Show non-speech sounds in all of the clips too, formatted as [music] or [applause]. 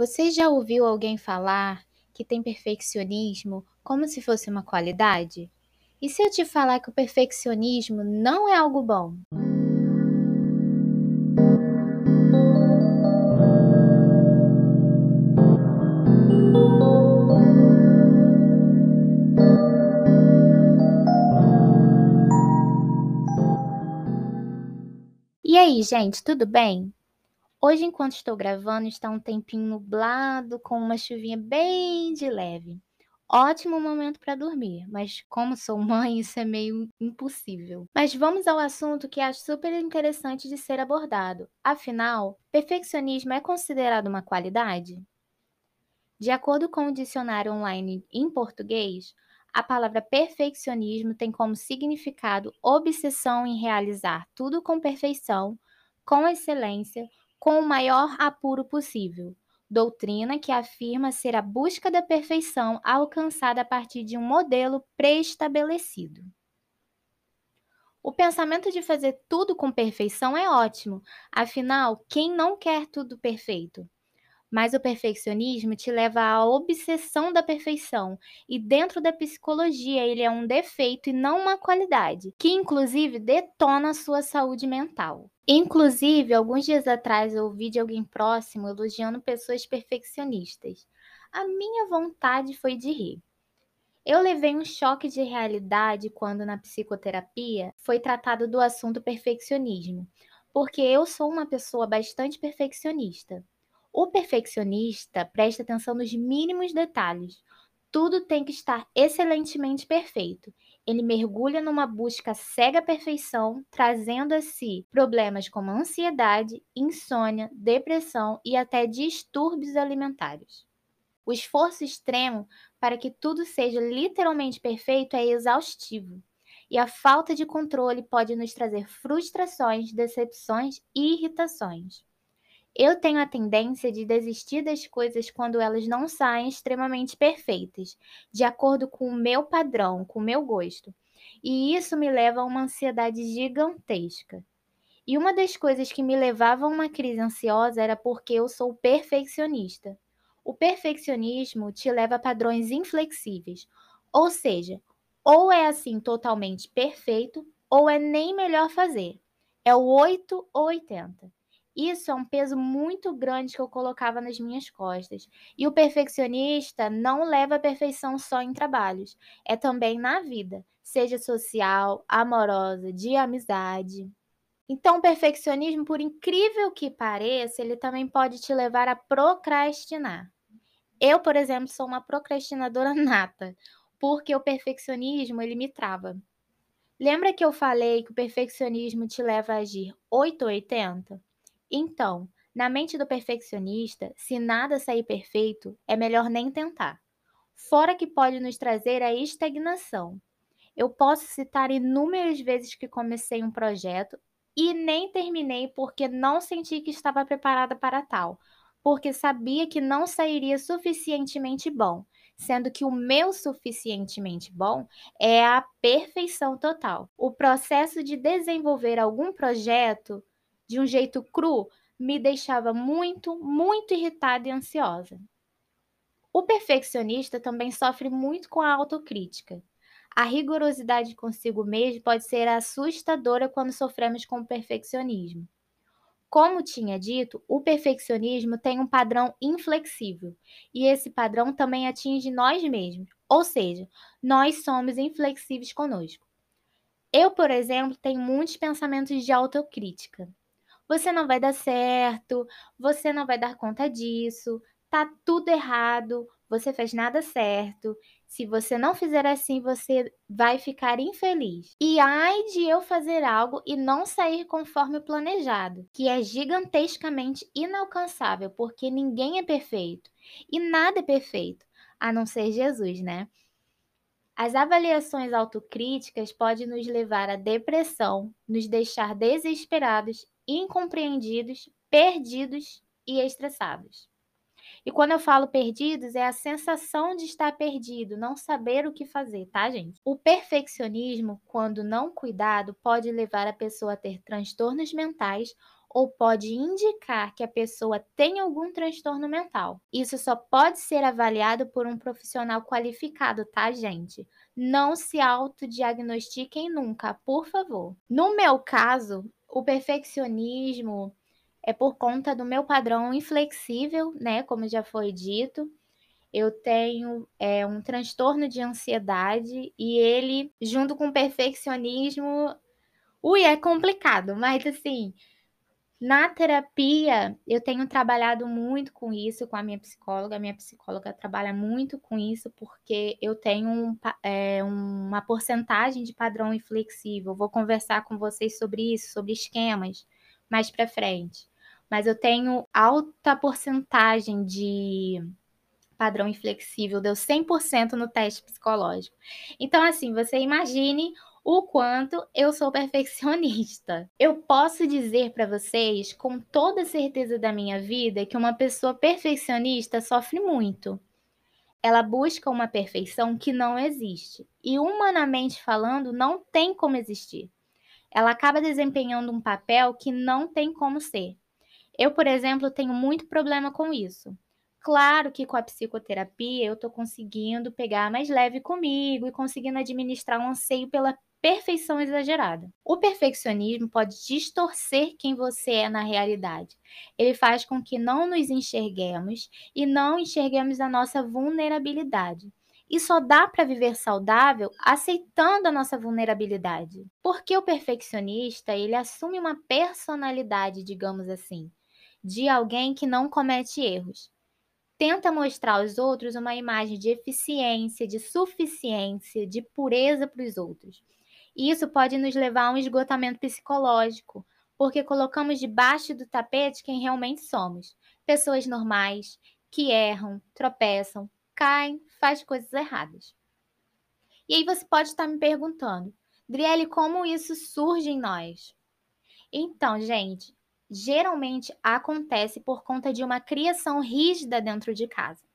Você já ouviu alguém falar que tem perfeccionismo como se fosse uma qualidade? E se eu te falar que o perfeccionismo não é algo bom? E aí, gente, tudo bem? Hoje, enquanto estou gravando, está um tempinho nublado, com uma chuvinha bem de leve. Ótimo momento para dormir, mas como sou mãe, [laughs] isso é meio impossível. Mas vamos ao assunto que acho super interessante de ser abordado. Afinal, perfeccionismo é considerado uma qualidade? De acordo com o dicionário online em português, a palavra perfeccionismo tem como significado obsessão em realizar tudo com perfeição, com excelência com o maior apuro possível. Doutrina que afirma ser a busca da perfeição alcançada a partir de um modelo pré-estabelecido. O pensamento de fazer tudo com perfeição é ótimo, afinal, quem não quer tudo perfeito? Mas o perfeccionismo te leva à obsessão da perfeição, e dentro da psicologia ele é um defeito e não uma qualidade, que inclusive detona a sua saúde mental. Inclusive, alguns dias atrás eu ouvi de alguém próximo elogiando pessoas perfeccionistas. A minha vontade foi de rir. Eu levei um choque de realidade quando na psicoterapia foi tratado do assunto perfeccionismo, porque eu sou uma pessoa bastante perfeccionista. O perfeccionista presta atenção nos mínimos detalhes. Tudo tem que estar excelentemente perfeito. Ele mergulha numa busca cega perfeição, trazendo a si problemas como ansiedade, insônia, depressão e até distúrbios alimentares. O esforço extremo para que tudo seja literalmente perfeito é exaustivo, e a falta de controle pode nos trazer frustrações, decepções e irritações. Eu tenho a tendência de desistir das coisas quando elas não saem extremamente perfeitas, de acordo com o meu padrão, com o meu gosto. E isso me leva a uma ansiedade gigantesca. E uma das coisas que me levava a uma crise ansiosa era porque eu sou perfeccionista. O perfeccionismo te leva a padrões inflexíveis, ou seja, ou é assim totalmente perfeito, ou é nem melhor fazer. É o 8 ou 80. Isso é um peso muito grande que eu colocava nas minhas costas. E o perfeccionista não leva a perfeição só em trabalhos, é também na vida, seja social, amorosa, de amizade. Então, o perfeccionismo, por incrível que pareça, ele também pode te levar a procrastinar. Eu, por exemplo, sou uma procrastinadora [laughs] nata, porque o perfeccionismo ele me trava. Lembra que eu falei que o perfeccionismo te leva a agir 880? Então, na mente do perfeccionista, se nada sair perfeito, é melhor nem tentar. Fora que pode nos trazer a estagnação. Eu posso citar inúmeras vezes que comecei um projeto e nem terminei porque não senti que estava preparada para tal, porque sabia que não sairia suficientemente bom, sendo que o meu suficientemente bom é a perfeição total. O processo de desenvolver algum projeto de um jeito cru, me deixava muito, muito irritada e ansiosa. O perfeccionista também sofre muito com a autocrítica. A rigorosidade consigo mesmo pode ser assustadora quando sofremos com o perfeccionismo. Como tinha dito, o perfeccionismo tem um padrão inflexível, e esse padrão também atinge nós mesmos, ou seja, nós somos inflexíveis conosco. Eu, por exemplo, tenho muitos pensamentos de autocrítica você não vai dar certo, você não vai dar conta disso, tá tudo errado, você fez nada certo. Se você não fizer assim, você vai ficar infeliz. E ai de eu fazer algo e não sair conforme o planejado, que é gigantescamente inalcançável, porque ninguém é perfeito e nada é perfeito, a não ser Jesus, né? As avaliações autocríticas podem nos levar à depressão, nos deixar desesperados incompreendidos, perdidos e estressados. E quando eu falo perdidos, é a sensação de estar perdido, não saber o que fazer, tá, gente? O perfeccionismo, quando não cuidado, pode levar a pessoa a ter transtornos mentais ou pode indicar que a pessoa tem algum transtorno mental. Isso só pode ser avaliado por um profissional qualificado, tá, gente? Não se autodiagnostiquem nunca, por favor. No meu caso, o perfeccionismo é por conta do meu padrão inflexível, né? Como já foi dito. Eu tenho é, um transtorno de ansiedade e ele, junto com o perfeccionismo, ui, é complicado, mas assim, na terapia, eu tenho trabalhado muito com isso, com a minha psicóloga. A minha psicóloga trabalha muito com isso, porque eu tenho um, é, uma porcentagem de padrão inflexível. Vou conversar com vocês sobre isso, sobre esquemas, mais para frente. Mas eu tenho alta porcentagem de padrão inflexível, deu 100% no teste psicológico. Então, assim, você imagine o quanto eu sou perfeccionista. Eu posso dizer para vocês com toda certeza da minha vida que uma pessoa perfeccionista sofre muito. Ela busca uma perfeição que não existe e, humanamente falando, não tem como existir. Ela acaba desempenhando um papel que não tem como ser. Eu, por exemplo, tenho muito problema com isso. Claro que com a psicoterapia eu estou conseguindo pegar mais leve comigo e conseguindo administrar um anseio pela perfeição exagerada. O perfeccionismo pode distorcer quem você é na realidade. Ele faz com que não nos enxerguemos e não enxerguemos a nossa vulnerabilidade. E só dá para viver saudável aceitando a nossa vulnerabilidade. Porque o perfeccionista, ele assume uma personalidade, digamos assim, de alguém que não comete erros. Tenta mostrar aos outros uma imagem de eficiência, de suficiência, de pureza para os outros. Isso pode nos levar a um esgotamento psicológico, porque colocamos debaixo do tapete quem realmente somos. Pessoas normais, que erram, tropeçam, caem, fazem coisas erradas. E aí você pode estar me perguntando, Driele, como isso surge em nós? Então, gente, geralmente acontece por conta de uma criação rígida dentro de casa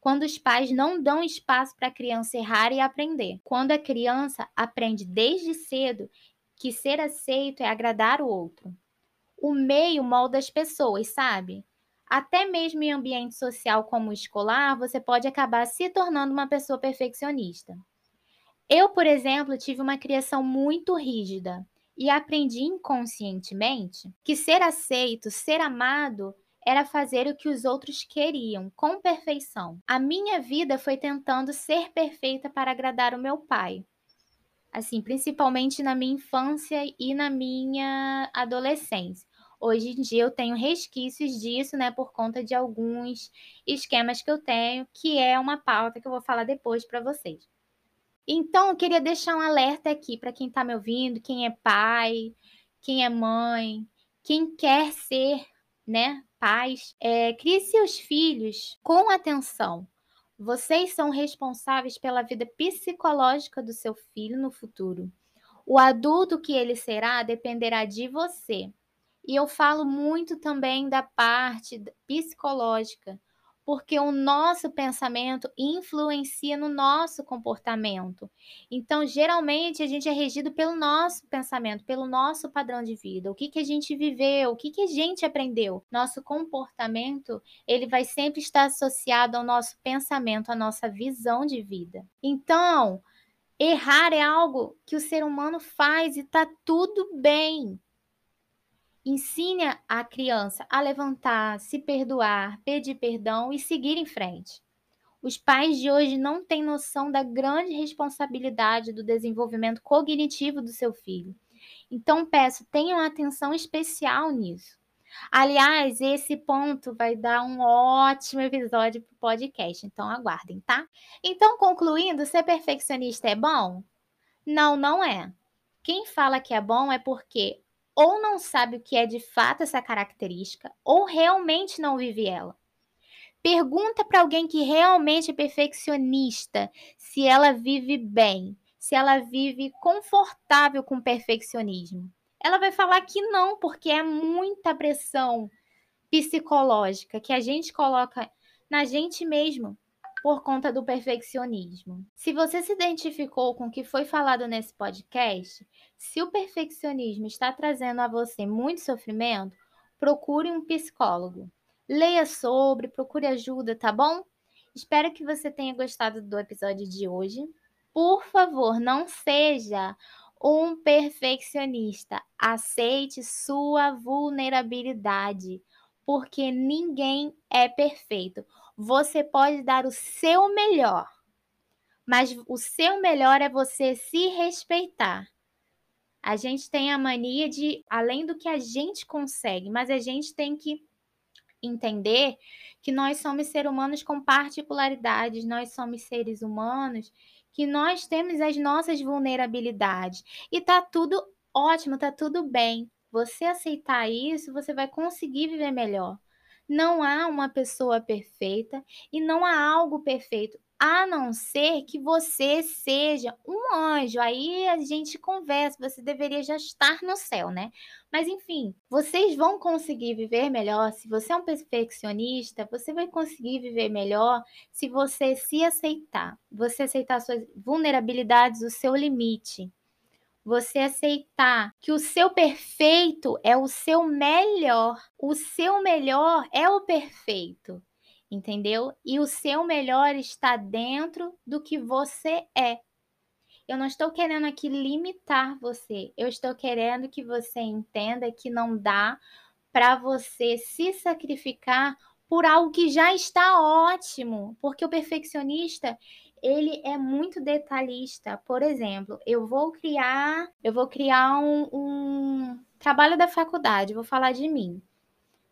quando os pais não dão espaço para a criança errar e aprender. Quando a criança aprende desde cedo que ser aceito é agradar o outro. O meio molda as pessoas, sabe? Até mesmo em ambiente social como o escolar, você pode acabar se tornando uma pessoa perfeccionista. Eu, por exemplo, tive uma criação muito rígida e aprendi inconscientemente que ser aceito, ser amado, era fazer o que os outros queriam, com perfeição. A minha vida foi tentando ser perfeita para agradar o meu pai. Assim, principalmente na minha infância e na minha adolescência. Hoje em dia eu tenho resquícios disso, né, por conta de alguns esquemas que eu tenho, que é uma pauta que eu vou falar depois para vocês. Então, eu queria deixar um alerta aqui para quem está me ouvindo, quem é pai, quem é mãe, quem quer ser, né, pais, é, crie seus filhos com atenção. Vocês são responsáveis pela vida psicológica do seu filho no futuro. O adulto que ele será dependerá de você. E eu falo muito também da parte psicológica porque o nosso pensamento influencia no nosso comportamento. Então, geralmente, a gente é regido pelo nosso pensamento, pelo nosso padrão de vida. O que, que a gente viveu, o que, que a gente aprendeu. Nosso comportamento, ele vai sempre estar associado ao nosso pensamento, à nossa visão de vida. Então, errar é algo que o ser humano faz e tá tudo bem. Ensine a criança a levantar, se perdoar, pedir perdão e seguir em frente. Os pais de hoje não têm noção da grande responsabilidade do desenvolvimento cognitivo do seu filho. Então, peço, tenham atenção especial nisso. Aliás, esse ponto vai dar um ótimo episódio para o podcast, então aguardem, tá? Então, concluindo, ser perfeccionista é bom? Não, não é. Quem fala que é bom é porque ou não sabe o que é de fato essa característica, ou realmente não vive ela. Pergunta para alguém que realmente é perfeccionista se ela vive bem, se ela vive confortável com o perfeccionismo. Ela vai falar que não, porque é muita pressão psicológica que a gente coloca na gente mesmo por conta do perfeccionismo. Se você se identificou com o que foi falado nesse podcast, se o perfeccionismo está trazendo a você muito sofrimento, procure um psicólogo. Leia sobre, procure ajuda, tá bom? Espero que você tenha gostado do episódio de hoje. Por favor, não seja um perfeccionista. Aceite sua vulnerabilidade, porque ninguém é perfeito. Você pode dar o seu melhor, mas o seu melhor é você se respeitar. A gente tem a mania de, além do que a gente consegue, mas a gente tem que entender que nós somos seres humanos com particularidades, nós somos seres humanos que nós temos as nossas vulnerabilidades e tá tudo ótimo, tá tudo bem. Você aceitar isso, você vai conseguir viver melhor. Não há uma pessoa perfeita e não há algo perfeito a não ser que você seja um anjo. Aí a gente conversa, você deveria já estar no céu, né? Mas enfim, vocês vão conseguir viver melhor. Se você é um perfeccionista, você vai conseguir viver melhor se você se aceitar. Você aceitar suas vulnerabilidades, o seu limite. Você aceitar que o seu perfeito é o seu melhor. O seu melhor é o perfeito entendeu? E o seu melhor está dentro do que você é. Eu não estou querendo aqui limitar você, eu estou querendo que você entenda que não dá para você se sacrificar por algo que já está ótimo, porque o perfeccionista ele é muito detalhista. Por exemplo, eu vou criar, eu vou criar um, um trabalho da faculdade, vou falar de mim.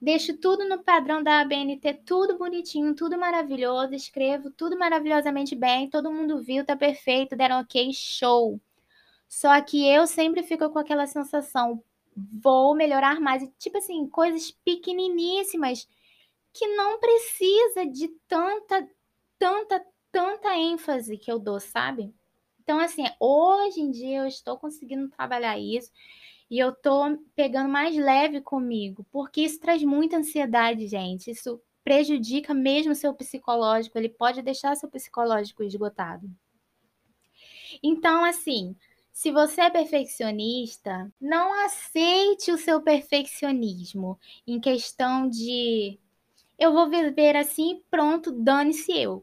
Deixo tudo no padrão da ABNT, tudo bonitinho, tudo maravilhoso, escrevo tudo maravilhosamente bem, todo mundo viu, tá perfeito, deram ok, show. Só que eu sempre fico com aquela sensação, vou melhorar mais, tipo assim, coisas pequeniníssimas que não precisa de tanta, tanta, tanta ênfase que eu dou, sabe? Então, assim, hoje em dia eu estou conseguindo trabalhar isso e eu tô pegando mais leve comigo, porque isso traz muita ansiedade, gente. Isso prejudica mesmo o seu psicológico, ele pode deixar seu psicológico esgotado. Então, assim, se você é perfeccionista, não aceite o seu perfeccionismo em questão de eu vou viver assim, pronto, dane-se eu.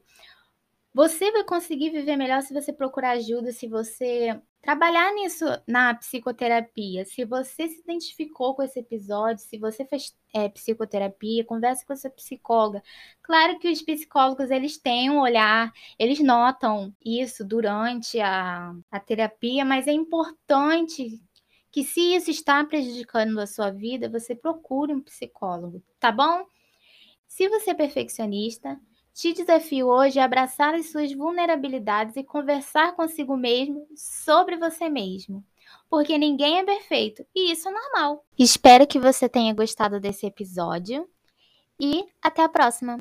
Você vai conseguir viver melhor se você procurar ajuda, se você trabalhar nisso na psicoterapia. Se você se identificou com esse episódio, se você fez é, psicoterapia, converse com a sua psicóloga. Claro que os psicólogos eles têm um olhar, eles notam isso durante a, a terapia, mas é importante que se isso está prejudicando a sua vida, você procure um psicólogo, tá bom? Se você é perfeccionista, te desafio hoje a abraçar as suas vulnerabilidades e conversar consigo mesmo sobre você mesmo. Porque ninguém é perfeito e isso é normal. Espero que você tenha gostado desse episódio e até a próxima!